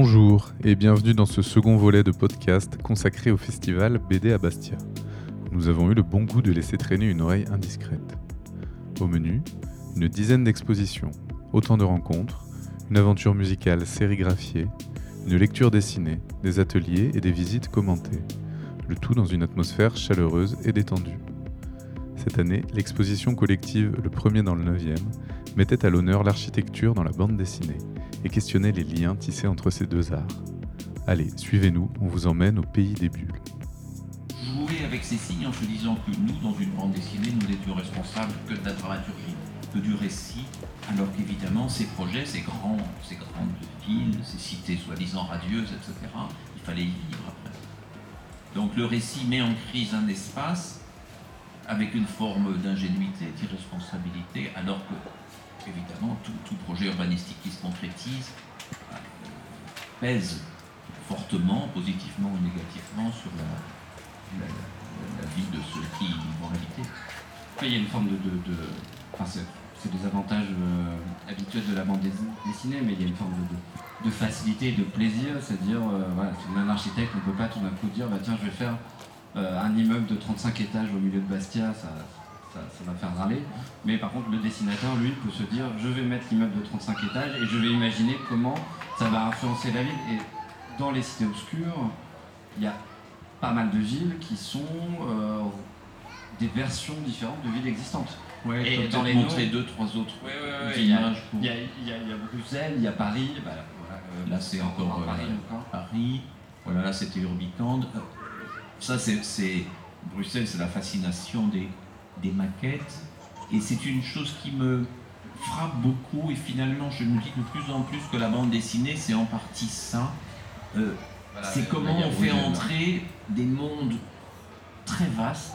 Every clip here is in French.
Bonjour et bienvenue dans ce second volet de podcast consacré au festival BD à Bastia. Nous avons eu le bon goût de laisser traîner une oreille indiscrète. Au menu, une dizaine d'expositions, autant de rencontres, une aventure musicale sérigraphiée, une lecture dessinée, des ateliers et des visites commentées. Le tout dans une atmosphère chaleureuse et détendue. Cette année, l'exposition collective Le Premier dans le 9e mettait à l'honneur l'architecture dans la bande dessinée et questionnait les liens tissés entre ces deux arts. Allez, suivez-nous, on vous emmène au pays des bulles. Jouer avec ces signes en se disant que nous, dans une bande dessinée, nous n'étions responsables que de la dramaturgie, que du récit, alors qu'évidemment, ces projets, ces, grands, ces grandes villes, ces cités soi-disant radieuses, etc., il fallait y vivre après. Donc le récit met en crise un espace avec une forme d'ingénuité, d'irresponsabilité, alors que évidemment, tout, projet urbanistique qui se concrétise euh, pèse fortement, positivement ou négativement, sur la, vie de ceux qui vont l'habiter. Il y a une forme de. c'est des avantages euh, habituels de la bande dessinée, mais il y a une forme de, facilité et de plaisir. C'est-à-dire, euh, voilà, un architecte, on ne peut pas tout d'un coup dire bah, tiens, je vais faire un immeuble de 35 étages au milieu de Bastia, ça, ça, va faire râler. Mais par contre, le dessinateur, lui, peut se dire je vais mettre l'immeuble de 35 étages et je vais imaginer comment ça va influencer la ville. Et dans les cités obscures, il y a pas mal de villes qui sont euh, des versions différentes de villes existantes. et dans les montrer deux, trois autres images. Il y, a, Bruxelles, il y a Paris. Bah, euh, là, c'est encore, Paris, euh, Paris. Voilà, là, c'était Urbicande. Ça, c'est Bruxelles, c'est la fascination des des maquettes. Et c'est une chose qui me frappe beaucoup. Et finalement, je me dis de plus en plus que la bande dessinée, c'est en partie ça. Euh, c'est comment on fait entrer des mondes très vastes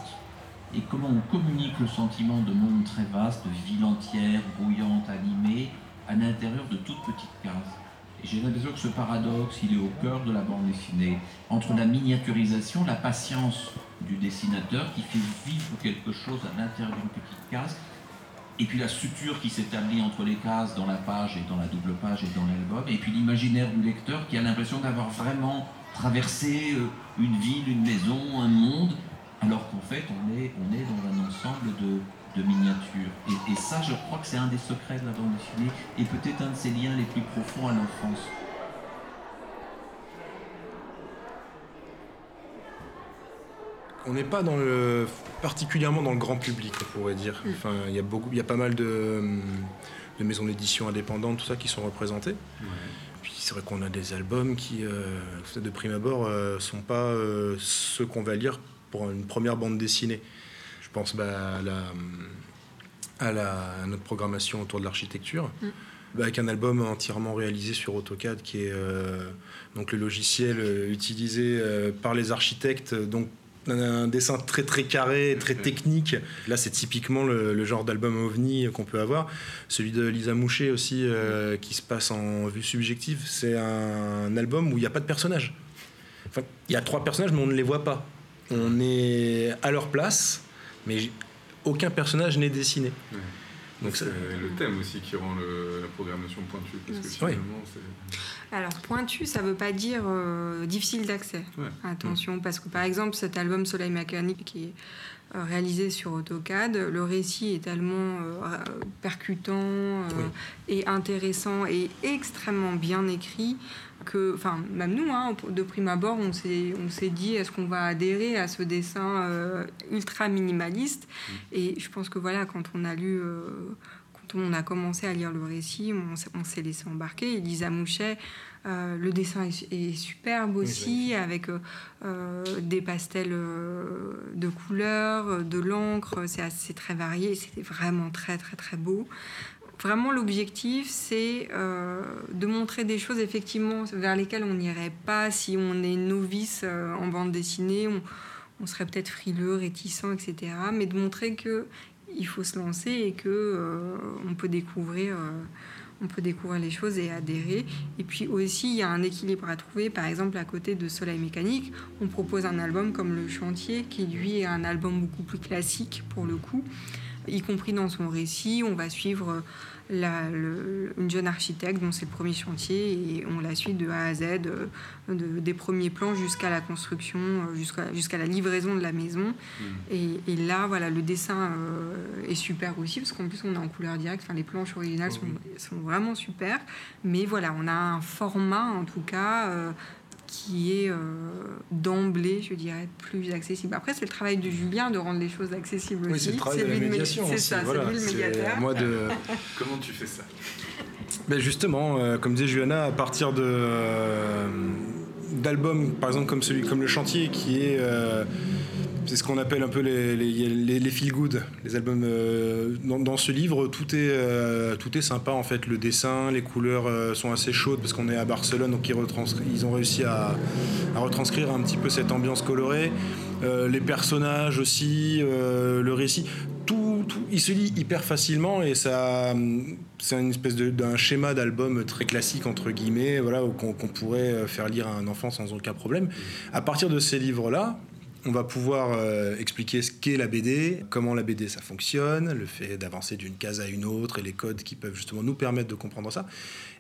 et comment on communique le sentiment de monde très vaste, de ville entière, brouillante, animée, à l'intérieur de toutes petites cases. Et j'ai l'impression que ce paradoxe, il est au cœur de la bande dessinée, entre la miniaturisation, la patience du dessinateur qui fait vivre quelque chose à l'intérieur d'une petite case. Et puis la suture qui s'établit entre les cases dans la page et dans la double page et dans l'album. Et puis l'imaginaire du lecteur qui a l'impression d'avoir vraiment traversé euh, une ville, une maison, un monde, alors qu'en fait on est, dans un ensemble de, de miniatures. Et, et ça, je crois que c'est un des secrets de la bande dessinée et peut-être un de ses liens les plus profonds à l'enfance. On n'est pas dans le, particulièrement dans le grand public, on pourrait dire. Mm. Enfin, il y a beaucoup, il y a pas mal de, maisons d'édition indépendantes, tout ça, qui sont représentées. Puis c'est vrai qu'on a des albums qui, euh, de prime abord, euh, sont pas euh, ceux qu'on va lire pour une première bande dessinée. Je pense bah, à, la, notre programmation autour de l'architecture. Mm. Bah, avec un album entièrement réalisé sur AutoCAD, qui est donc le logiciel utilisé par les architectes, donc un dessin très très carré, très technique. Là, c'est typiquement le, genre d'album ovni qu'on peut avoir. Celui de Lisa Moucher aussi, euh, qui se passe en vue subjective, c'est un album où il n'y a pas de personnage. Enfin, il y a trois personnages, mais on ne les voit pas. On est à leur place, mais aucun personnage n'est dessiné. Donc c'est le thème aussi qui rend la programmation pointue. Parce que finalement, Alors, pointu, ça ne veut pas dire euh, difficile d'accès. Attention, parce que par exemple, cet album Soleil mécanique qui est euh, réalisé sur AutoCAD, le récit est tellement euh, percutant et intéressant et extrêmement bien écrit que, enfin, même nous, hein, de prime abord, on s'est, on s'est dit, est-ce qu'on va adhérer à ce dessin euh, ultra minimaliste? Mm. Et je pense que voilà, quand on a lu, quand on a commencé à lire le récit, on, s'est laissé embarquer. Elisa Mouchet, euh, le dessin est, superbe aussi, avec des pastels de couleurs, de l'encre, c'est assez très varié, c'était vraiment très très très beau. Vraiment, l'objectif, c'est euh, de montrer des choses effectivement vers lesquelles on n'irait pas si on est novice euh, en bande dessinée. On, serait peut-être frileux, réticent, etc. Mais de montrer que il faut se lancer et que euh, on peut découvrir. on peut découvrir les choses et adhérer. Et puis aussi, il y a un équilibre à trouver. Par exemple, à côté de Soleil Mécanique, on propose un album comme Le Chantier, qui lui est un album beaucoup plus classique pour le coup, y compris dans son récit. On va suivre une jeune architecte dont c'est le premier chantier et on la suit de A à Z, euh, des premiers plans jusqu'à la construction, euh, jusqu'à jusqu'à la livraison de la maison. Mm. Et, là, voilà, le dessin euh, est super aussi parce qu'en plus on est en couleur directe. Enfin, les planches originales sont, sont, vraiment super. Mais voilà, on a un format en tout cas qui est euh, d'emblée, je dirais, plus accessible. Après, c'est le travail de Julien de rendre les choses accessibles oui, c'est le travail de la médiation. C'est ça, c'est lui le médiateur. Moi de... Comment tu fais ça? Ben Justement, euh, comme disait Juliana, à partir de... Euh, d'albums, par exemple comme celui, comme le chantier, qui est c'est ce qu'on appelle un peu les, les, les, feel good, les albums. Euh, dans, ce livre, tout est, euh, tout est sympa en fait. Le dessin, les couleurs euh, sont assez chaudes parce qu'on est à Barcelone, donc ils, ont réussi à, à, retranscrire un petit peu cette ambiance colorée. les personnages aussi, le récit, tout, tout, il se lit hyper facilement et ça, c'est une espèce d'un schéma d'album très classique entre guillemets, voilà, qu'on pourrait faire lire à un enfant sans aucun problème. À partir de ces livres-là, on va pouvoir euh, expliquer ce qu'est la BD, comment la BD ça fonctionne, le fait d'avancer d'une case à une autre et les codes qui peuvent justement nous permettre de comprendre ça.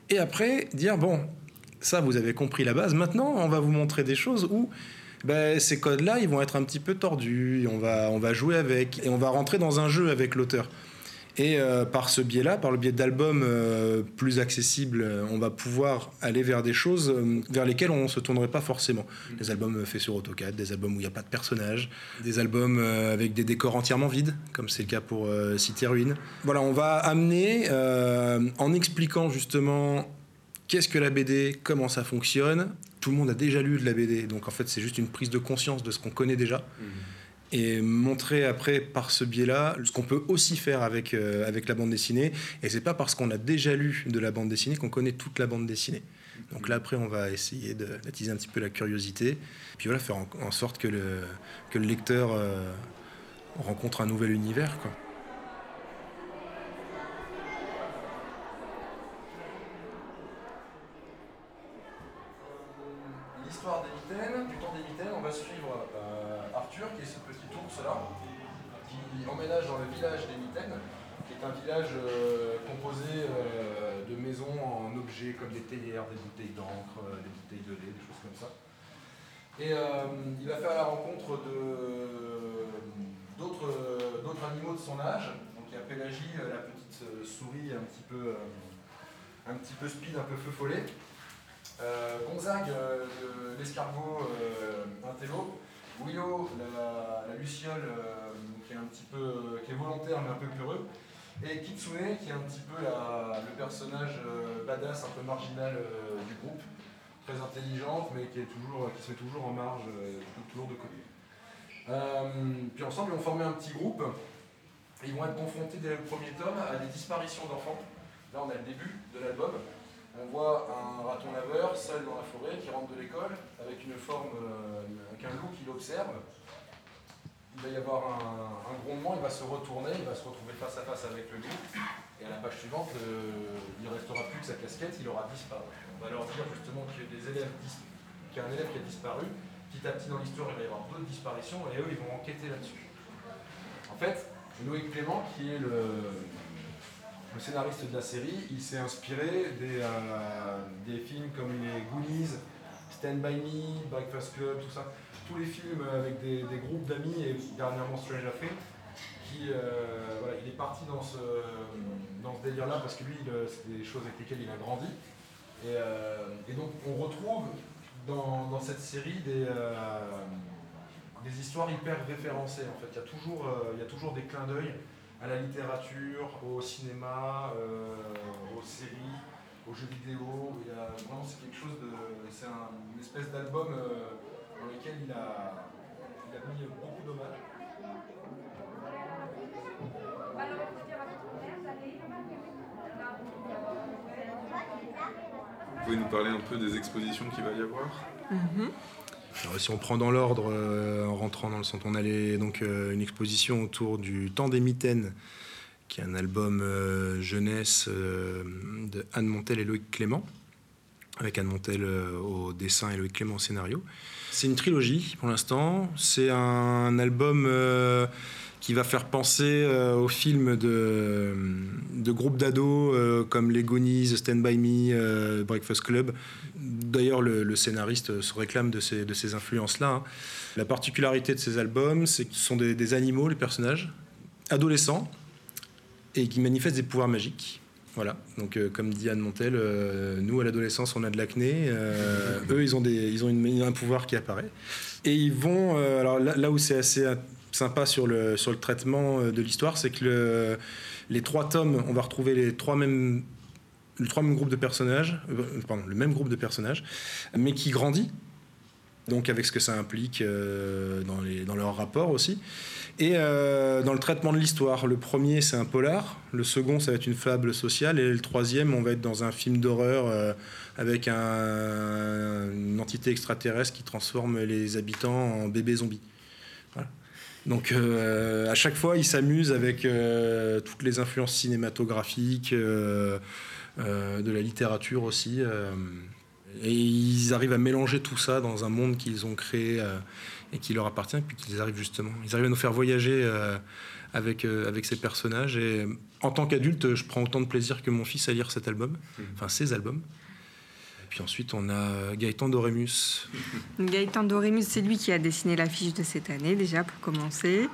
Et après, dire, bon, ça vous avez compris la base, maintenant on va vous montrer des choses où ben, ces codes-là, ils vont être un petit peu tordus, on va, on va jouer avec, et on va rentrer dans un jeu avec l'auteur. Et euh, par ce biais-là, par le biais d'albums euh, plus accessibles, on va pouvoir aller vers des choses euh, vers lesquelles on ne se tournerait pas forcément. Des albums faits sur AutoCAD, des albums où il n'y a pas de personnages, des albums avec des décors entièrement vides, comme c'est le cas pour City Ruin. Voilà, on va amener, en expliquant justement qu'est-ce que la BD, comment ça fonctionne. Tout le monde a déjà lu de la BD, donc en fait c'est juste une prise de conscience de ce qu'on connaît déjà. Mmh et montrer après par ce biais-là ce qu'on peut aussi faire avec, euh, avec la bande dessinée. Et c'est pas parce qu'on a déjà lu de la bande dessinée qu'on connaît toute la bande dessinée. Donc là, après, on va essayer d'attiser un petit peu la curiosité, puis voilà, faire en, sorte que le, que le lecteur euh, rencontre un nouvel univers. Quoi. Et il va faire la rencontre d'autres animaux de son âge. Donc il y a Pélagie, la petite souris un petit peu, un petit peu speed, un peu feu follet. Gonzague, l'escargot intello, Willow, la, luciole, euh, qui est un petit peu, qui est volontaire mais un peu peureux, et Kitsune, qui est un petit peu le personnage euh, badass, un peu marginal euh, du groupe, très intelligente, mais qui, est toujours, qui se met toujours en marge, toujours de côté. puis ensemble, ils ont formé un petit groupe, et ils vont être confrontés dès le premier tome à des disparitions d'enfants. Là, on a le début de l'album. On voit un raton laveur seul dans la forêt qui rentre de l'école avec une forme, euh, avec un loup qui l'observe. Il va y avoir un, grondement, il va se retourner, il va se retrouver face à face avec le loup. Et à la page suivante, euh, il ne restera plus que sa casquette, il aura disparu. On va leur dire justement qu'il y a un élève qui a disparu. Petit à petit dans l'histoire, il va y avoir d'autres disparitions et eux, ils vont enquêter là-dessus. En fait, Noé Clément, qui est le, scénariste de la série, il s'est inspiré des, euh, des, films comme les Goonies, Stand By Me, Breakfast Club, tout ça. Tous les films avec des, groupes d'amis et dernièrement Stranger Things. Qui, euh, il est parti dans ce, dans ce délire-là parce que lui, c'est des choses avec lesquelles il a grandi. Et, euh, et donc, on retrouve dans, cette série des, des histoires hyper référencées. En fait, il y a toujours, il y a toujours des clins d'œil à la littérature, au cinéma, euh, aux séries, aux jeux vidéo. Vraiment, c'est quelque chose. C'est une espèce d'album euh, dans lequel il a, il a mis beaucoup d'hommages. Vous pouvez nous parler un peu des expositions qu'il va y avoir mm-hmm si on prend dans l'ordre, euh, en rentrant dans le centre, on a donc euh, une exposition autour du Temps des Mitaines, qui est un album euh, jeunesse de Anne Montel et Loïc Clément, avec Anne Montel au dessin et Loïc Clément au scénario. C'est une trilogie pour l'instant. C'est un album qui va faire penser au film de, de groupes d'ados comme Les Goonies, Stand By Me, Breakfast Club. D'ailleurs, le, scénariste se réclame de ces, de ces influences-là. Hein. La particularité de ces albums, c'est que ce sont des, des animaux, les personnages, adolescents, et qui manifestent des pouvoirs magiques. Voilà, donc euh, comme dit Anne Montel, euh, nous à l'adolescence on a de l'acné, euh, eux ils ont, des, ils ont une, un pouvoir qui apparaît. Et ils vont, alors là, où c'est assez sympa sur le, sur le traitement de l'histoire, c'est que le, les trois tomes, on va retrouver les trois mêmes, les trois mêmes groupes de personnages, pardon, le même groupe de personnages, mais qui grandit, donc avec ce que ça implique dans, les, dans leur rapport aussi. Et euh, dans le traitement de l'histoire, le premier c'est un polar, le second ça va être une fable sociale, et le troisième on va être dans un film d'horreur euh, avec un, une entité extraterrestre qui transforme les habitants en bébés zombies. Donc euh, à chaque fois, ils s'amusent avec toutes les influences cinématographiques, de la littérature aussi. et ils arrivent à mélanger tout ça dans un monde qu'ils ont créé et qui leur appartient, puis qu'ils arrivent justement. Ils arrivent à nous faire voyager euh, avec, euh, avec ces personnages. Et en tant qu'adulte, je prends autant de plaisir que mon fils à lire cet album, mmh. enfin ces albums. Puis ensuite, on a Gaëtan Dorémus. Gaëtan Dorémus, c'est lui qui a dessiné l'affiche de cette année, déjà, pour commencer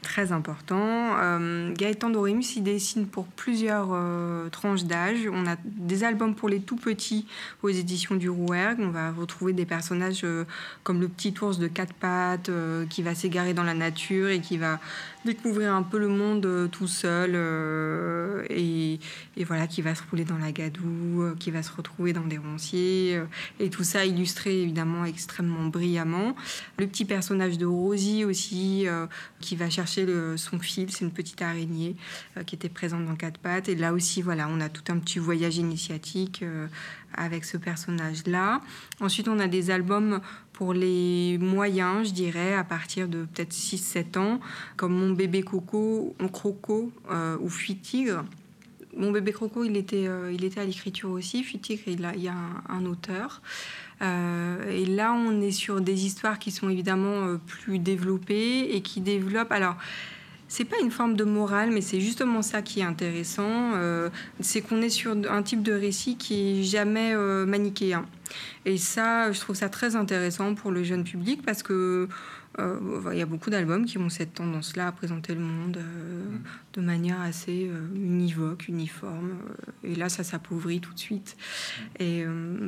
très important. Euh, Gaëtan Dorémus, il dessine pour plusieurs euh, tranches d'âge. On a des albums pour les tout petits aux éditions du Rouergue. On va retrouver des personnages euh, comme le petit ours de quatre pattes qui va s'égarer dans la nature et qui va découvrir un peu le monde euh, tout seul euh, et, voilà qui va se rouler dans la gadoue, euh, qui va se retrouver dans des ronciers et tout ça illustré évidemment extrêmement brillamment. Le petit personnage de Rosie aussi qui va chercher son fil, c'est une petite araignée qui était présente dans quatre pattes et là aussi voilà on a tout un petit voyage initiatique avec ce personnage là. Ensuite on a des albums pour les moyens, je dirais, à partir de peut-être 6-7 ans, comme Mon bébé Coco, Croco euh, ou Fuit Tigre. Mon bébé Croco, il était, euh, il était à l'écriture aussi. Fuit Tigre, il, a, il y a un, auteur. Euh, et là, on est sur des histoires qui sont évidemment plus développées et qui développent. Alors, c'est pas une forme de morale, mais c'est justement ça qui est intéressant. c'est qu'on est sur un type de récit qui est jamais manichéen. Et ça, je trouve ça très intéressant pour le jeune public parce que euh, il y a beaucoup d'albums qui ont cette tendance-là à présenter le monde euh, mm. de manière assez euh, univoque, uniforme. et là, ça s'appauvrit tout de suite. Mm. Et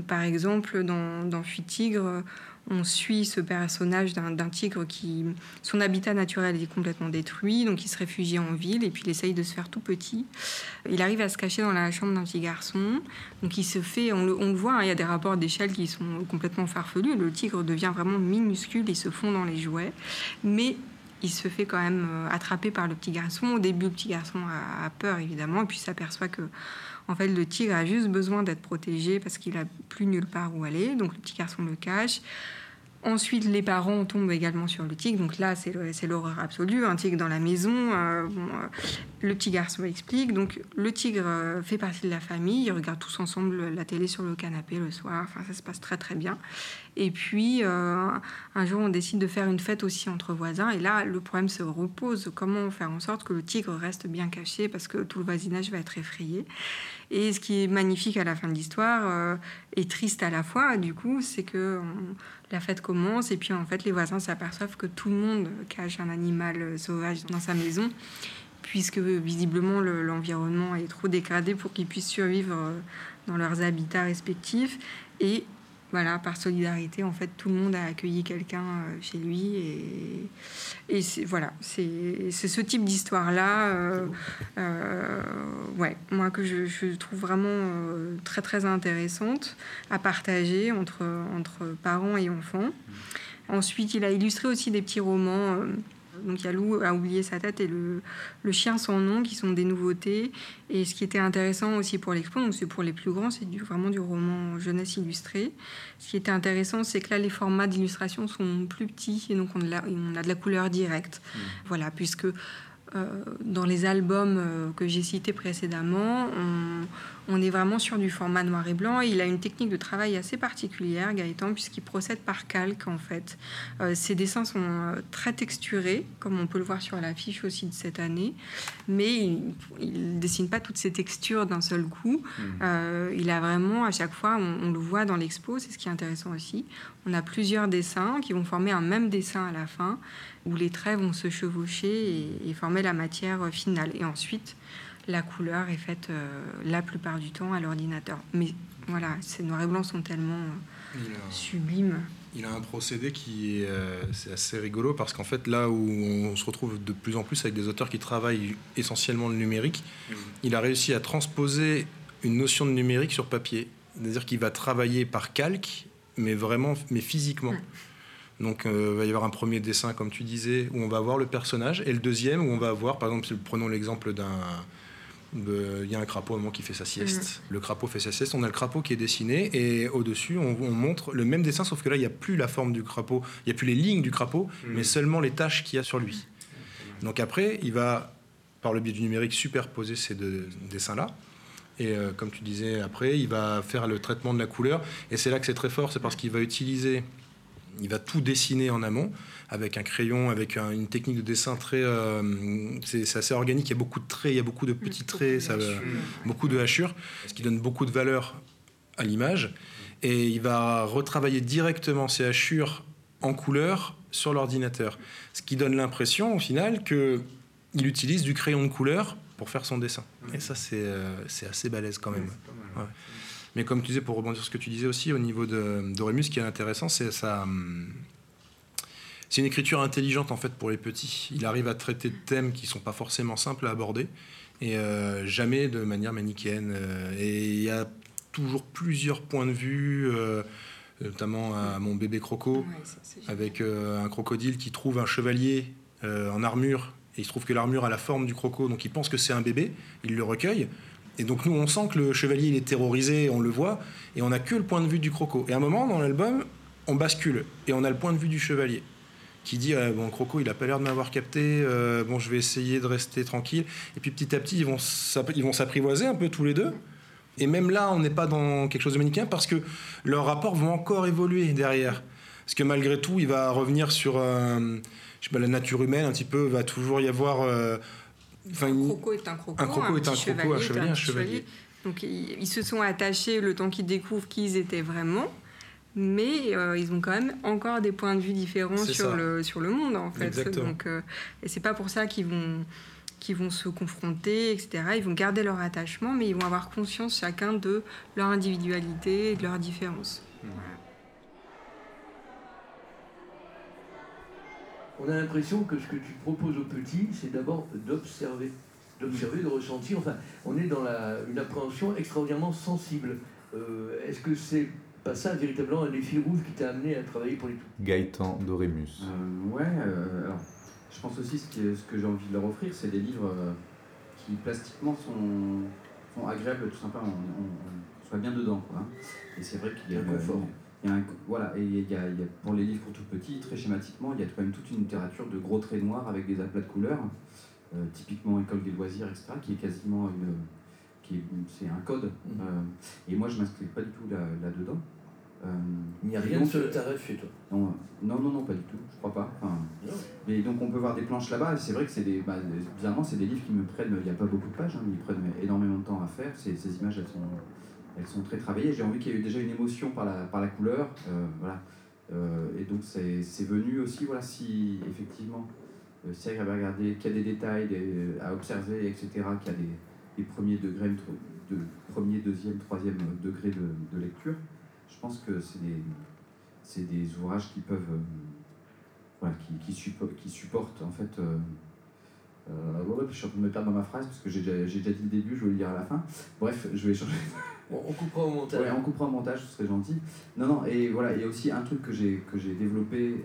par exemple, dans, dans Fuit Tigre, on suit ce personnage d'un tigre qui, son habitat naturel est complètement détruit, donc il se réfugie en ville et puis il essaye de se faire tout petit. Il arrive à se cacher dans la chambre d'un petit garçon, donc il se fait, on le, voit, hein, il y a des rapports d'échelle qui sont complètement farfelus. Le tigre devient vraiment minuscule, il se fond dans les jouets, mais il se fait quand même euh, attraper par le petit garçon. Au début, le petit garçon a, peur évidemment, et puis s'aperçoit que en fait, le tigre a juste besoin d'être protégé parce qu'il a plus nulle part où aller. Donc le petit garçon le cache. Ensuite, les parents tombent également sur le tigre. Donc là, c'est l'horreur absolue. Un tigre dans la maison. Euh, euh, le petit garçon explique. Donc le tigre euh, fait partie de la famille. Ils regardent tous ensemble la télé sur le canapé le soir. Enfin, ça se passe très très bien. Et puis, un jour, on décide de faire une fête aussi entre voisins. Et là, le problème se repose. Comment faire en sorte que le tigre reste bien caché parce que tout le voisinage va être effrayé. Et ce qui est magnifique à la fin de l'histoire et triste à la fois, du coup, c'est que la fête commence et puis en fait les voisins s'aperçoivent que tout le monde cache un animal sauvage dans sa maison puisque visiblement l'environnement est trop dégradé pour qu'ils puissent survivre euh, dans leurs habitats respectifs et par solidarité, en fait, tout le monde a accueilli quelqu'un euh, chez lui. Et, et voilà, c'est ce type d'histoire-là, euh, euh, ouais, moi, que je, trouve vraiment très, très intéressante à partager entre, entre parents et enfants. Ensuite, il a illustré aussi des petits romans donc il y a Lou a oublié sa tête et le, le chien sans nom qui sont des nouveautés. Et ce qui était intéressant aussi pour l'expo, donc c'est pour les plus grands, c'est vraiment du roman jeunesse illustré. Ce qui était intéressant, c'est que là les formats d'illustration sont plus petits et donc on a, on a de la couleur directe. Mmh. Voilà, puisque dans les albums que j'ai cités précédemment, on, on est vraiment sur du format noir et blanc. Il a une technique de travail assez particulière, Gaëtan, puisqu'il procède par calque en fait. Euh, ses dessins sont euh, très texturés, comme on peut le voir sur l'affiche aussi de cette année, mais il ne dessine pas toutes ces textures d'un seul coup. Mmh. Euh, il a vraiment, à chaque fois, on, le voit dans l'expo, c'est ce qui est intéressant aussi. On a plusieurs dessins qui vont former un même dessin à la fin, où les traits vont se chevaucher et, et former la matière finale. Et ensuite, la couleur est faite euh, la plupart du temps à l'ordinateur. Mais voilà, ces noirs et blancs sont tellement euh, sublimes. Il a un procédé qui est euh, assez rigolo parce qu'en fait, là où on se retrouve de plus en plus avec des auteurs qui travaillent essentiellement le numérique, mmh. il a réussi à transposer une notion de numérique sur papier. C'est-à-dire qu'il va travailler par calque, mais vraiment, mais physiquement. Mmh. Donc, il va y avoir un premier dessin, comme tu disais, où on va voir le personnage, et le deuxième, où on va voir, par exemple, prenons l'exemple d'un il y a un crapaud à un moment qui fait sa sieste. Mm. Le crapaud fait sa sieste. On a le crapaud qui est dessiné et au-dessus, on, montre le même dessin, sauf que là, il n'y a plus la forme du crapaud, il n'y a plus les lignes du crapaud, mm. mais seulement les taches qu'il y a sur lui. Donc après, il va, par le biais du numérique, superposer ces deux dessins-là. Et euh, comme tu disais, après, il va faire le traitement de la couleur. Et c'est là que c'est très fort, c'est parce qu'il va utiliser, il va tout dessiner en amont avec un crayon, avec une technique de dessin très. Euh, c'est assez organique, il y a beaucoup de traits, il y a beaucoup de petits traits, ça, beaucoup de hachures, ce qui donne beaucoup de valeur à l'image. Et il va retravailler directement ces hachures en couleur sur l'ordinateur. Ce qui donne l'impression, au final, qu'il utilise du crayon de couleur pour faire son dessin. Et ça, c'est euh, assez balèze quand même. Mais comme tu disais, pour rebondir sur ce que tu disais aussi, au niveau de, de ce qui est intéressant, c'est ça. C'est une écriture intelligente en fait pour les petits. Il arrive à traiter de thèmes qui sont pas forcément simples à aborder et euh, jamais de manière manichéenne. Euh, et il y a toujours plusieurs points de vue. Euh, notamment à mon bébé croco, avec un crocodile qui trouve un chevalier en armure, et il se trouve que l'armure a la forme du croco, donc il pense que c'est un bébé, il le recueille, et donc nous on sent que le chevalier il est terrorisé, on le voit, et on n'a que le point de vue du croco. Et à un moment dans l'album, on bascule, et on a le point de vue du chevalier qui dit bon Croco il a pas l'air de m'avoir capté euh, bon je vais essayer de rester tranquille. Et puis petit à petit ils vont s'apprivoiser un peu tous les deux. Et même là on n'est pas dans quelque chose de manichéen parce que leurs rapports vont encore évoluer derrière. Parce que malgré tout il va revenir sur euh, la nature humaine un petit peu va toujours y avoir euh, un croco est un croco un croco est un croco un chevalier un chevalier donc ils, se sont attachés le temps qu'ils découvrent qui ils étaient vraiment mais euh, ils ont quand même encore des points de vue différents sur le, sur le monde en fait. Donc, euh, et c'est pas pour ça qu'ils vont, qu'ils vont se confronter, etc. Ils vont garder leur attachement, mais ils vont avoir conscience chacun de leur individualité et de leurs différences. Mmh. On a l'impression que ce que tu proposes aux petits, c'est d'abord d'observer, d'observer, de ressentir. Enfin, on est dans la, une appréhension extraordinairement sensible. Euh, est-ce que c'est pas ça véritablement les fils rouges qui t'a amené à travailler pour les tout Gaëtan Dorémus. Euh, ouais, euh, alors, je pense aussi ce, ce que j'ai envie de leur offrir, c'est des livres euh, qui plastiquement sont, sont, agréables, tout simplement, on, soit bien dedans. Quoi, hein. Et c'est vrai qu'il y a, un confort. Il y a un, voilà, et il y, a, il y a, pour les livres pour tout petits, très schématiquement, il y a quand même toute une littérature de gros traits noirs avec des aplats de couleurs, typiquement école des loisirs, etc., qui est quasiment une c'est un code. Mhm. Euh, et moi, je ne m'inscris pas du tout là-dedans. Euh, il n'y a rien sur le tarif chez toi? non, non, non, pas du tout, je crois pas. Enfin, mais donc on peut voir des planches là-bas, et c'est vrai que c'est des, bah, bizarrement, c'est des livres qui me prennent, il n'y a pas beaucoup de pages, hein, mais ils prennent énormément de temps à faire. Ces, ces images, elles sont, elles sont très travaillées. J'ai envie qu'il y ait déjà une émotion par la, par la couleur. Euh, voilà. et donc c'est venu aussi, voilà, si effectivement, si elle avait regardé, qu'il y a des détails à observer, etc., qu'il y a des premiers degrés, de premier, deuxième, troisième degré de, lecture. Je pense que c'est des, des ouvrages qui peuvent, euh, voilà, qui, qui, qui, supportent en fait. Euh, euh, je suis en train de me perdre dans ma phrase parce que j'ai déjà, déjà, dit le début, je vais le dire à la fin. Bref, je vais changer. On coupera au montage. on coupera au montage, ce serait gentil. Non, non, et voilà, il y a aussi un truc que j'ai développé,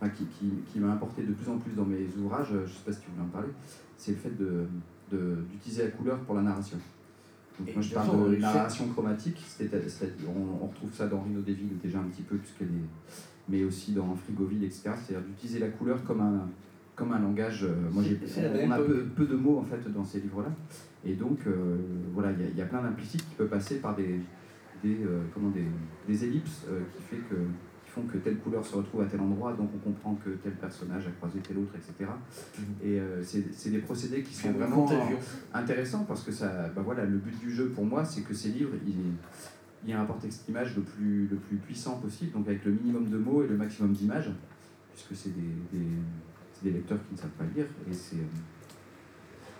enfin, qui, qui, qui m'a apporté de plus en plus dans mes ouvrages, je ne sais pas si tu voulais en parler, c'est le fait de, d'utiliser la couleur pour la narration. Donc moi je parle de narration chromatique, on, on, retrouve ça dans Rhino Devil déjà un petit peu, puisqu'elle est, mais aussi dans Frigoville, etc. C'est-à-dire d'utiliser la couleur comme un, comme un langage. moi, j'ai, on a peu, de mots en fait dans ces livres-là, et donc voilà, il y, a plein d'implicites qui peuvent passer par des, des comment des, des ellipses qui fait que que telle couleur se retrouve à tel endroit, donc on comprend que tel personnage a croisé tel autre, etc. Et euh, c'est des procédés qui sont vraiment intéressants parce que ça, bah voilà, le but du jeu pour moi, c'est que ces livres, il, il y a un rapport texte-image le plus, le plus puissant possible, donc avec le minimum de mots et le maximum d'images, puisque c'est des, des, des, lecteurs qui ne savent pas lire, et c'est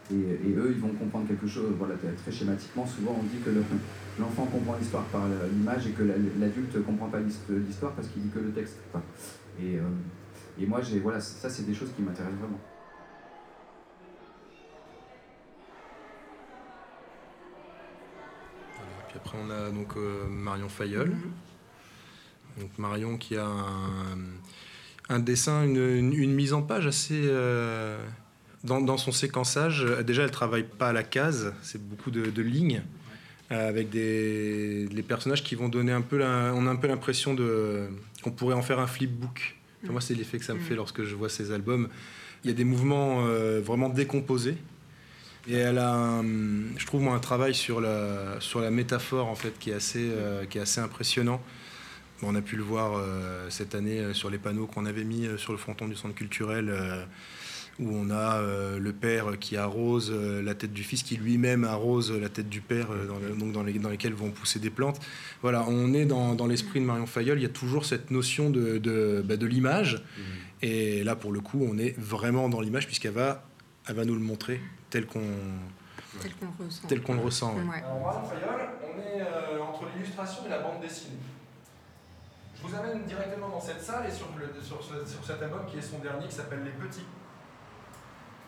et, eux, ils vont comprendre quelque chose. Voilà, très schématiquement, souvent on dit que l'enfant comprend l'histoire par l'image et que l'adulte ne comprend pas l'histoire parce qu'il dit que le texte. Et, euh, et moi, voilà, ça, c'est des choses qui m'intéressent vraiment. puis après, on a donc euh, Marion Fayeul. Mm-hmm. Donc Marion qui a un, dessin, une, mise en page assez. Euh, dans, son séquençage, déjà, elle travaille pas à la case, c'est beaucoup de, lignes euh, avec des les personnages qui vont donner un peu on a un peu l'impression de qu'on pourrait en faire un flipbook. moi, c'est l'effet que ça me fait lorsque je vois ces albums. Il y a des mouvements euh, vraiment décomposés. Et elle a, je trouve, moi, un travail sur la, sur la métaphore, en fait, qui est assez, qui est assez impressionnant. On a pu le voir cette année sur les panneaux qu'on avait mis sur le fronton du centre culturel où on a euh, le père qui arrose euh, la tête du fils, qui lui-même arrose la tête du père, euh, dans, donc dans, les, dans, lesquelles vont pousser des plantes. Voilà, on est dans, dans l'esprit de Marion Fayol, il y a toujours cette notion de, de, bah, de l'image. Mmh. Et là, pour le coup, on est vraiment dans l'image, puisqu'elle va, elle va nous le montrer tel qu'on tel qu'on ressent. Tel qu'on le ressent. Ouais. Alors, Marion Fayol, on est entre l'illustration et la bande dessinée. Je vous amène directement dans cette salle et sur, sur, cet album qui est son dernier, qui s'appelle Les Petits.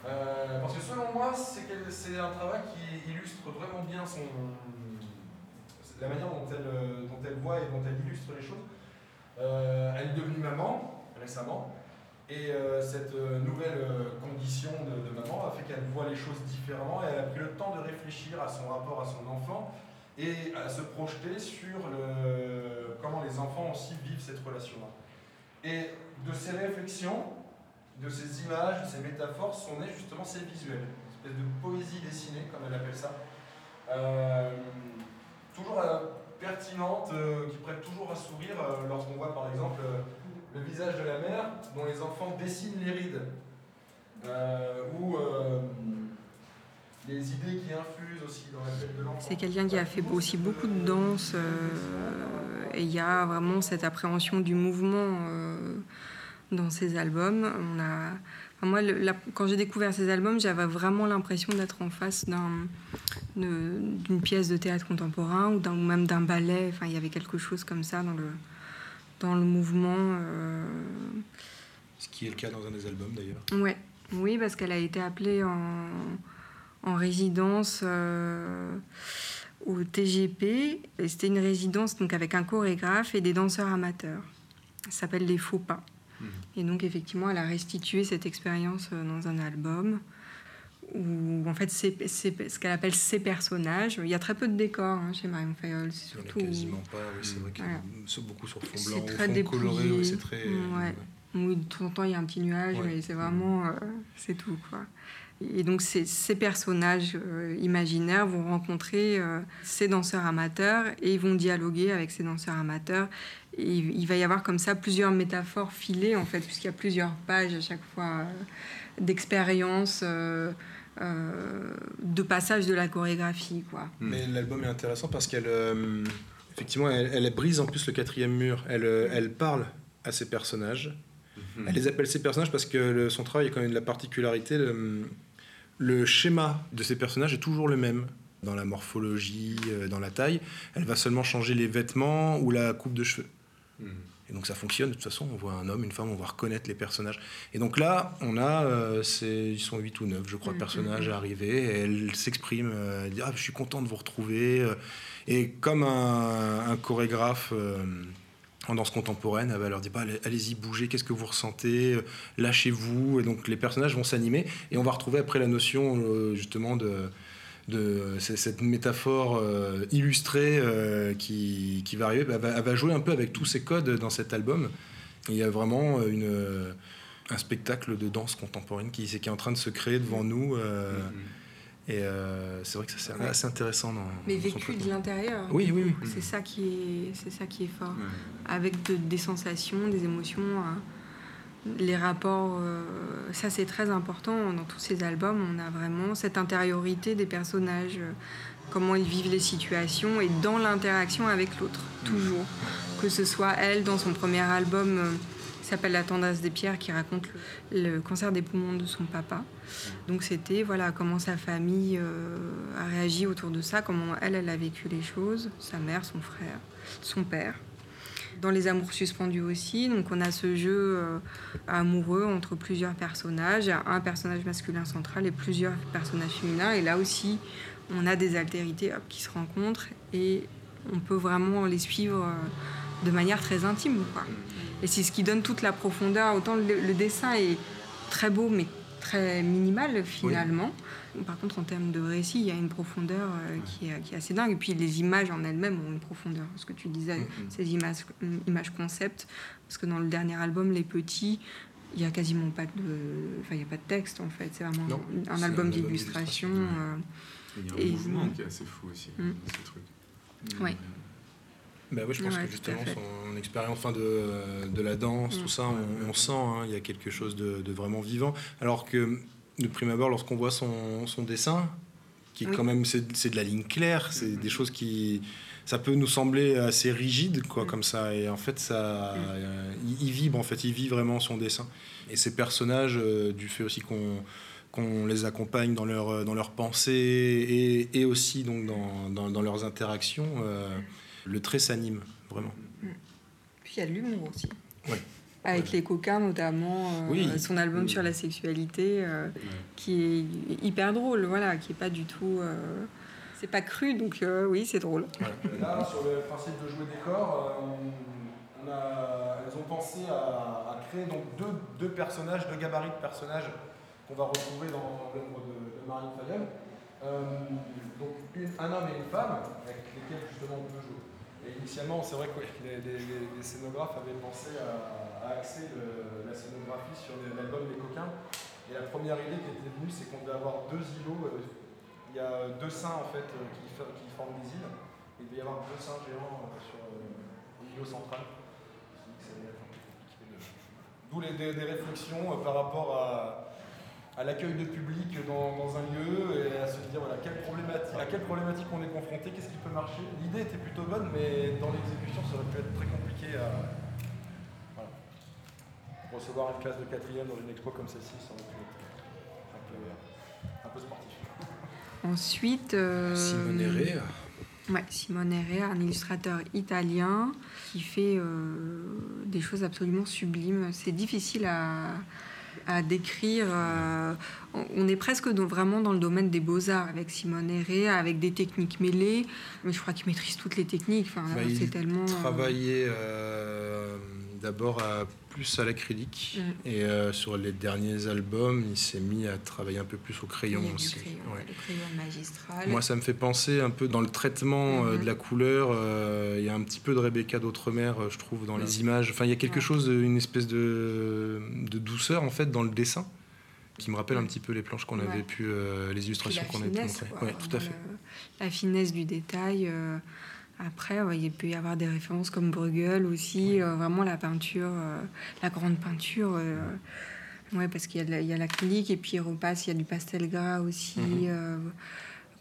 Euh, parce que selon moi, c'est un travail qui illustre vraiment bien la manière dont elle, voit et dont elle illustre les choses. Euh, elle est devenue maman récemment, et euh, cette nouvelle condition de, maman a fait qu'elle voit les choses différemment, et elle a pris le temps de réfléchir à son rapport à son enfant et à se projeter sur le, comment les enfants aussi vivent cette relation-là. Et de ces réflexions, de ces images, de ces métaphores sont nés justement ces visuels, une espèce de poésie dessinée, comme elle appelle ça. Euh, toujours euh, pertinente, euh, qui prête toujours à sourire lorsqu'on voit par exemple le visage de la mère dont les enfants dessinent les rides. ou les idées qui infusent aussi dans la tête de l'enfant. C'est quelqu'un qui a fait aussi beaucoup de danse et il y a vraiment cette appréhension du mouvement dans ses albums. On a, moi, quand j'ai découvert ces albums, j'avais vraiment l'impression d'être en face d'une pièce de théâtre contemporain ou, même d'un ballet. Enfin, il y avait quelque chose comme ça dans le, dans le mouvement. Euh. Ce qui est le cas dans un des albums d'ailleurs. Ouais. Oui, parce qu'elle a été appelée en, en résidence euh, au TGP. Et c'était une résidence donc avec un chorégraphe et des danseurs amateurs. Ça s'appelle Les Faux Pas. Et donc, effectivement, elle a restitué cette expérience euh, dans un album où, en fait, c'est ce qu'elle appelle ses personnages. Il y a très peu de décors hein, chez Marion Fayol. C'est surtout. quasiment pas, oui, c'est vrai qu'il y a beaucoup sur fond blanc, très fond coloré, c'est très. Ouais. Oui, de temps en temps, il y a un petit nuage, mais c'est vraiment. Euh, c'est tout, quoi. Et donc ces, ces personnages euh, imaginaires vont rencontrer ces danseurs amateurs et ils vont dialoguer avec ces danseurs amateurs il va y avoir comme ça plusieurs métaphores filées, en fait, puisqu'il y a plusieurs pages à chaque fois euh, d'expérience, euh, euh, de passage de la chorégraphie. Quoi. Hmm. Mais l'album est intéressant parce qu'elle effectivement, elle, brise en plus le quatrième mur. Elle, elle parle à ses personnages. Hmm. Elle les appelle ses personnages parce que son travail a quand même de la particularité. le, schéma de ces personnages est toujours le même dans la morphologie, dans la taille. Elle va seulement changer les vêtements ou la coupe de cheveux. Et donc ça fonctionne, de toute façon, on voit un homme, une femme, on va reconnaître les personnages. Et donc là, on a, euh, ils sont 8 ou 9, je crois, mm, personnages arrivés, et elle s'exprime, euh, elle dit ah, Je suis content de vous retrouver. Euh. Et comme un, chorégraphe en danse contemporaine, elle va leur dire bah, Allez-y, bougez, qu'est-ce que vous ressentez Lâchez-vous. Et donc les personnages vont s'animer, et on va retrouver après la notion, justement, de cette métaphore euh, illustrée euh, qui, qui, va arriver, elle va, jouer un peu avec tous ces codes dans cet album. il y a vraiment un spectacle de danse contemporaine qui, est en train de se créer devant nous. Euh, mm-hmm. Et euh, c'est vrai que ça c'est assez intéressant. Dans, Mais vécu de l'intérieur. Oui, oui, oui. C'est ça qui est, c'est ça qui est fort. Avec des sensations, des émotions, hein. les rapports. Euh, ça c'est très important dans tous ces albums. On a vraiment cette intériorité des personnages, comment ils vivent les situations et dans l'interaction avec l'autre, mm. toujours. Que ce soit elle dans son premier album s'appelle La tendance des pierres, qui raconte le, cancer des poumons de son papa. Donc c'était voilà comment sa famille euh, a réagi autour de ça, comment elle, a vécu les choses, sa mère, son frère, son père. Dans Les Amours suspendus aussi, donc on a ce jeu euh, amoureux entre plusieurs personnages, un personnage masculin central et plusieurs personnages féminins. Et là aussi, on a des altérités qui se rencontrent et on peut vraiment les suivre euh, de manière très intime. Et c'est ce qui donne toute la profondeur. Autant le, dessin est très beau, mais très minimal finalement. Par contre, en termes de récit, il y a une profondeur euh, qui, est, qui, est, assez dingue. Et puis les images en elles-mêmes ont une profondeur. Ce que tu disais, mm-hmm. ces images, images concept. Parce que dans le dernier album, Les Petits, il n'y a quasiment pas de, enfin, il y a pas de texte en fait. C'est vraiment un album d'illustration. Euh, il y a un mouvement qui est assez fou aussi, mm. dans ces trucs. Oui. Je pense que justement son expérience enfin de, de, la danse, tout mm. ça, on, sent, hein, il y a quelque chose de, de, vraiment vivant. Alors que de prime abord, lorsqu'on voit son, son, dessin, qui est quand même c'est de la ligne claire, c'est des choses qui ça peut nous sembler assez rigide quoi mm. comme ça et en fait ça mm. euh, il, vibre en fait il vit vraiment son dessin et ces personnages euh, du fait aussi qu'on qu'on les accompagne dans leur dans leurs pensées et, et aussi donc dans, dans, dans leurs interactions euh, le trait s'anime, vraiment. Puis il y a de l'humour aussi. Avec les coquins notamment, euh, son album sur la sexualité, euh, qui est hyper drôle, voilà, qui est pas du tout. Euh, c'est pas cru, donc oui, c'est drôle. Là, sur le principe de jouer des corps, on a, elles ont pensé à, créer donc deux, deux, personnages, deux gabarits de personnages qu'on va retrouver dans l'œuvre de, de, Marine Fayol. donc un homme et une femme, avec lesquels justement on peut jouer initialement, c'est vrai que les, scénographes avaient pensé à, axer la scénographie sur l'album Les Coquins. Et la première idée qui était venue, c'est qu'on devait avoir deux îlots. Euh, il y a deux seins en fait euh, qui, forment des îles. il devait y avoir deux seins géants euh, sur l'îlot central. D'où des, des, réflexions par rapport à, à l'accueil de public dans, un lieu et à se dire voilà, quelle problématique, à quelle problématique on est confronté, qu'est-ce qui peut marcher. L'idée était plutôt bonne, mais dans l'exécution, ça aurait pu être très compliqué à. Recevoir une classe de quatrième dans une expo comme celle-ci, ça aurait pu être un peu, sportif. Ensuite. Euh... Simone Herrera. Ouais, Simone Herrera, un illustrateur italien qui fait euh, des choses absolument sublimes. C'est difficile à à décrire. Euh, on est presque vraiment dans le domaine des beaux-arts avec Simone Herré, avec des techniques mêlées. Mais je crois qu'il maîtrise toutes les techniques. Enfin, bah, c'est tellement. Travailler euh, d'abord à plus à l'acrylique mm. et euh, sur les derniers albums, il s'est mis à travailler un peu plus au crayon aussi. Le crayon magistral. Moi, ça me fait penser un peu dans le traitement euh, mm-hmm. de la couleur. Euh, il y a un petit peu de Rebecca d'Outre-mer, je trouve, dans les images. Enfin, il y a quelque chose, une espèce de, de, douceur en fait dans le dessin qui me rappelle un petit peu les planches qu'on avait pu, les illustrations qu'on avait pu montrer. Tout à fait. La finesse du détail. Après, il peut y avoir des références comme Bruegel aussi, euh, vraiment la peinture, euh, la grande peinture. Euh, ouais, parce qu'il y a l'acrylique et puis il repasse, il y a du pastel gras aussi, mhm.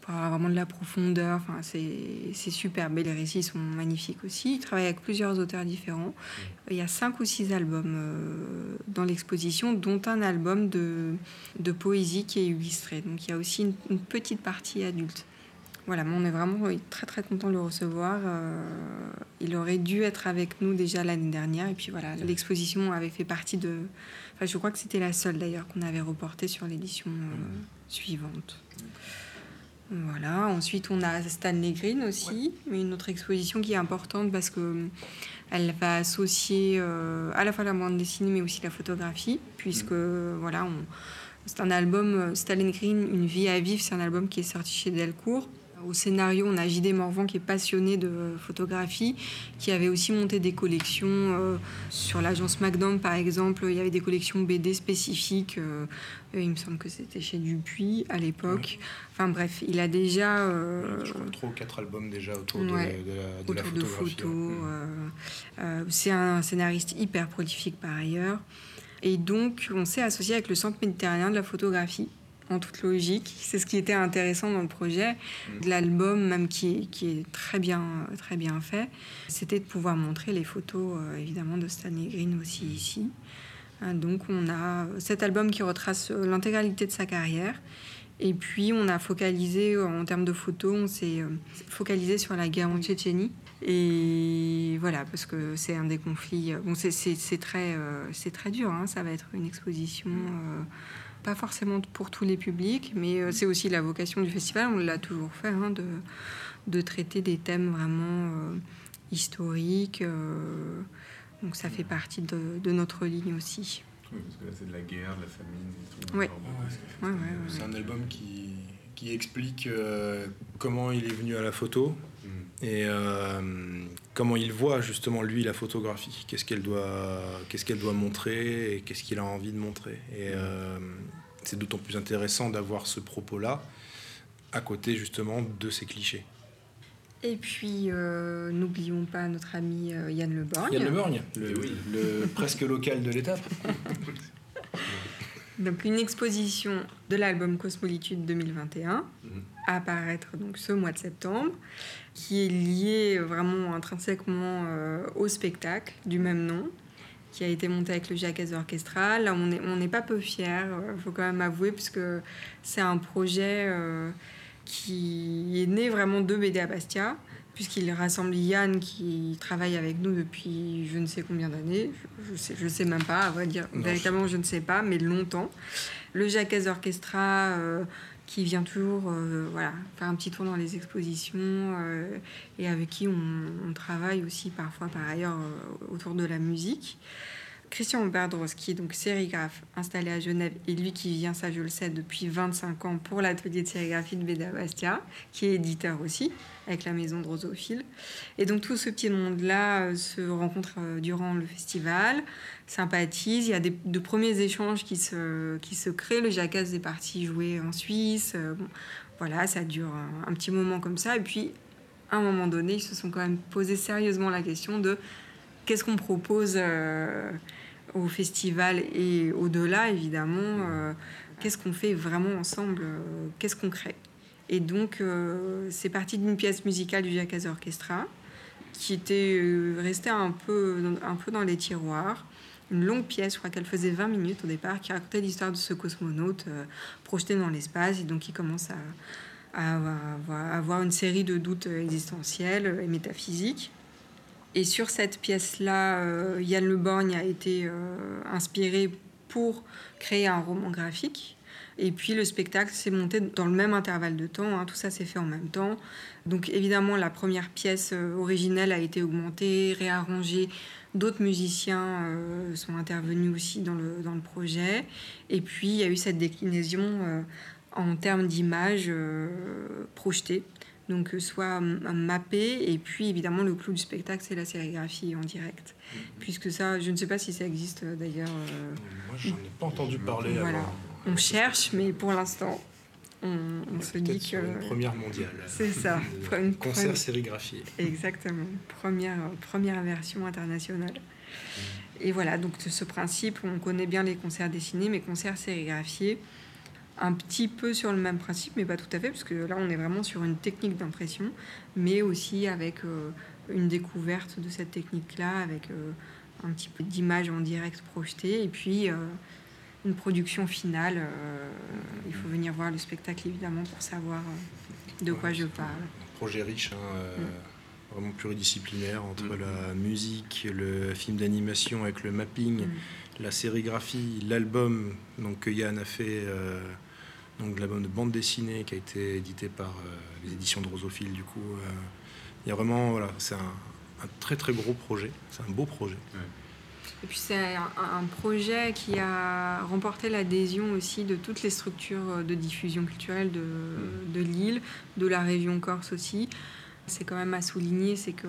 pour avoir vraiment de la profondeur. Enfin, c'est superbe. Et les récits sont magnifiques aussi. Il travaille avec plusieurs auteurs différents. Il y a cinq ou six albums dans l'exposition, dont un album de, de, poésie qui est illustré. Donc il y a aussi une petite partie adulte. Voilà, on est vraiment très très content de le recevoir. Euh, il aurait dû être avec nous déjà l'année dernière. Et puis voilà, l'exposition avait fait partie de. Enfin, je crois que c'était la seule d'ailleurs qu'on avait reportée sur l'édition euh, suivante. Voilà. Ensuite, on a Stanley Green aussi, une autre exposition qui est importante parce que euh, elle va associer à la fois la bande dessinée mais aussi la photographie, puisque voilà, c'est un album Stanley Green, Une vie à vivre. C'est un album qui est sorti chez Delcourt Au scénario, on a JD Morvan qui est passionné de photographie, qui avait aussi monté des collections euh, sur l'agence Magnum par exemple. Il y avait des collections BD spécifiques. Euh, il me semble que c'était chez Dupuis à l'époque. Enfin bref, il a déjà. Euh, je crois trois ou quatre albums déjà autour de, la, photographie. C'est un scénariste hyper prolifique par ailleurs. Et donc, on s'est associé avec le Centre méditerranéen de la photographie en toute logique. C'est ce qui était intéressant dans le projet, mm. de l'album même qui, qui, est très bien, très bien fait, c'était de pouvoir montrer les photos euh, évidemment de Stanley Green aussi ici. Hein, donc on a cet album qui retrace euh, l'intégralité de sa carrière. Et puis on a focalisé euh, en termes de photos, on s'est focalisé sur la guerre en Tchétchénie. Et voilà, parce que c'est un des conflits. Bon, c'est très, c'est très dur. Hein, ça va être une exposition pas forcément pour tous les publics, mais euh, c'est aussi la vocation du festival, on l'a toujours fait, hein, de, de, traiter des thèmes vraiment euh, historiques. Euh, donc ça fait partie de, de, notre ligne aussi. Oui, parce que là c'est de la guerre, de la famine. Oui. Ouais, c'est un album qui, qui explique comment il est venu à la photo et comment il voit justement lui la photographie? Qu'est-ce qu'elle doit, qu'est-ce qu'elle doit montrer et qu'est-ce qu'il a envie de montrer? Et c'est d'autant plus intéressant d'avoir ce propos-là à côté justement de ces clichés. Et puis, euh, n'oublions pas notre ami euh, Yann Le Borgne. Yann Le Borgne, le, le presque local de l'étape. donc, une exposition de l'album Cosmolitude 2021 mhm. à apparaître donc ce mois de septembre, qui est liée vraiment intrinsèquement euh, au spectacle du même nom qui a été monté avec le Jacques Orchestra. Là, on n'est on pas peu fiers, il euh, faut quand même avouer, puisque c'est un projet euh, qui est né vraiment de BD à Bastia, puisqu'il rassemble Yann qui travaille avec nous depuis je ne sais combien d'années, je sais, je sais même pas, à vrai dire, véritablement je ne sais pas, mais longtemps. Le Jacques Orchestra, euh, qui vient toujours euh, voilà, faire un petit tour dans les expositions euh, et avec qui on, travaille aussi parfois par ailleurs autour de la musique. Christian Bardroski, donc sérigraphe installé à Genève, et lui qui vient, ça je le sais, depuis 25 ans pour l'atelier de sérigraphie de Béda Bastia, qui est éditeur aussi, avec la maison Drosophile. Et donc tout ce petit monde-là euh, se rencontre euh, durant le festival, sympathise, il y a des, de premiers échanges qui se, qui se créent, le Jacasse est parti jouer en Suisse, euh, voilà, ça dure un, petit moment comme ça, et puis à un moment donné, ils se sont quand même posé sérieusement la question de qu'est-ce qu'on propose au festival et au-delà, évidemment, euh, qu'est-ce qu'on fait vraiment ensemble, euh, qu'est-ce qu'on crée? Et donc, euh, c'est parti d'une pièce musicale du Jacques Orchestra qui était restée un peu, un peu dans les tiroirs. Une longue pièce, je crois qu'elle faisait 20 minutes au départ, qui racontait l'histoire de ce cosmonaute projeté dans l'espace et donc il commence à, à, avoir une série de doutes existentiels et métaphysiques. Et sur cette pièce-là, euh, Yann Le Borgne a été euh, inspiré pour créer un roman graphique. Et puis le spectacle s'est monté dans le même intervalle de temps, hein. tout ça s'est fait en même temps. Donc évidemment, la première pièce euh, originelle a été augmentée, réarrangée. D'autres musiciens sont intervenus aussi dans le, dans le projet. Et puis il y a eu cette déclinaison en termes d'images projetées donc euh, soit mappé, et puis évidemment le clou du spectacle, c'est la sérigraphie en direct. Mm-hmm. Puisque ça, je ne sais pas si ça existe euh, d'ailleurs. Euh, Moi, j'en ai pas entendu parler. Voilà. On cherche, mais pour l'instant, on, se dit que. Une première mondiale. C'est ça. Une concert sérigraphié. Exactement. Première, première version internationale. Mm. Et voilà, donc ce principe, on connaît bien les concerts dessinés, mais concerts sérigraphiés un petit peu sur le même principe, mais pas tout à fait, parce que là, on est vraiment sur une technique d'impression, mais aussi avec euh, une découverte de cette technique-là, avec euh, un petit peu d'image en direct projetée, et puis euh, une production finale. il faut venir voir le spectacle, évidemment, pour savoir de quoi je parle. projet riche, hein, mm. vraiment pluridisciplinaire, entre mm. la musique, le film d'animation avec le mapping, mm. la sérigraphie, l'album donc, que Yann a fait donc l'album de bande dessinée qui a été édité par euh, les éditions de Rosophile. Du coup, euh, il y a vraiment, voilà, c'est un, très très gros projet, c'est un beau projet. Et puis c'est un, projet qui a remporté l'adhésion aussi de toutes les structures de diffusion culturelle de, mmh. de l'île, de la région Corse aussi. C'est quand même à souligner, c'est que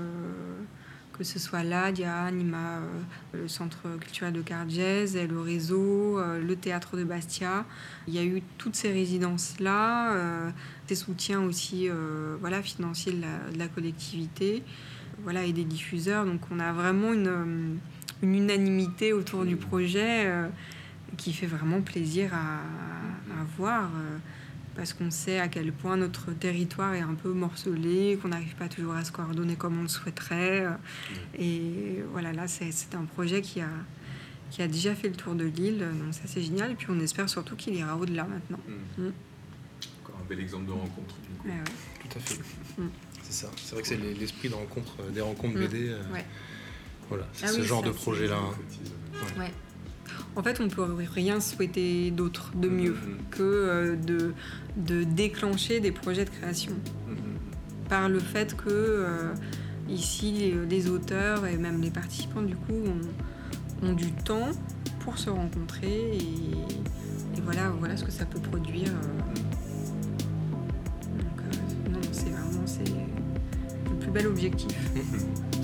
que ce soit l'ADIA, Anima, euh, le Centre culturel de Cargès, le réseau, euh, le théâtre de Bastia. Il y a eu toutes ces résidences-là, euh, des soutiens aussi voilà, financiers de la, collectivité voilà, et des diffuseurs. Donc on a vraiment une, unanimité autour du projet qui fait vraiment plaisir à voir parce qu'on sait à quel point notre territoire est un peu morcelé, qu'on n'arrive pas toujours à se coordonner comme on le souhaiterait. Et voilà, là, c'est un projet qui a, qui a déjà fait le tour de l'île, donc ça c'est génial. Et puis on espère surtout qu'il ira au-delà maintenant. Mm. Mm. Encore un bel exemple de rencontre. Tout à fait. Mm. C'est ça. C'est vrai que c'est l'esprit de rencontre, euh, des rencontres BD. Euh, voilà, c'est ah ce genre de projet-là. Hein. En fait, on ne peut rien souhaiter d'autre, de mieux, mm-hmm. que euh, de, de déclencher des projets de création. Mm-hmm. Par le fait que euh, ici, les, auteurs et même les participants, du coup, ont, du temps pour se rencontrer et, voilà, voilà ce que ça peut produire. Euh. Donc, non, c'est vraiment le plus bel objectif.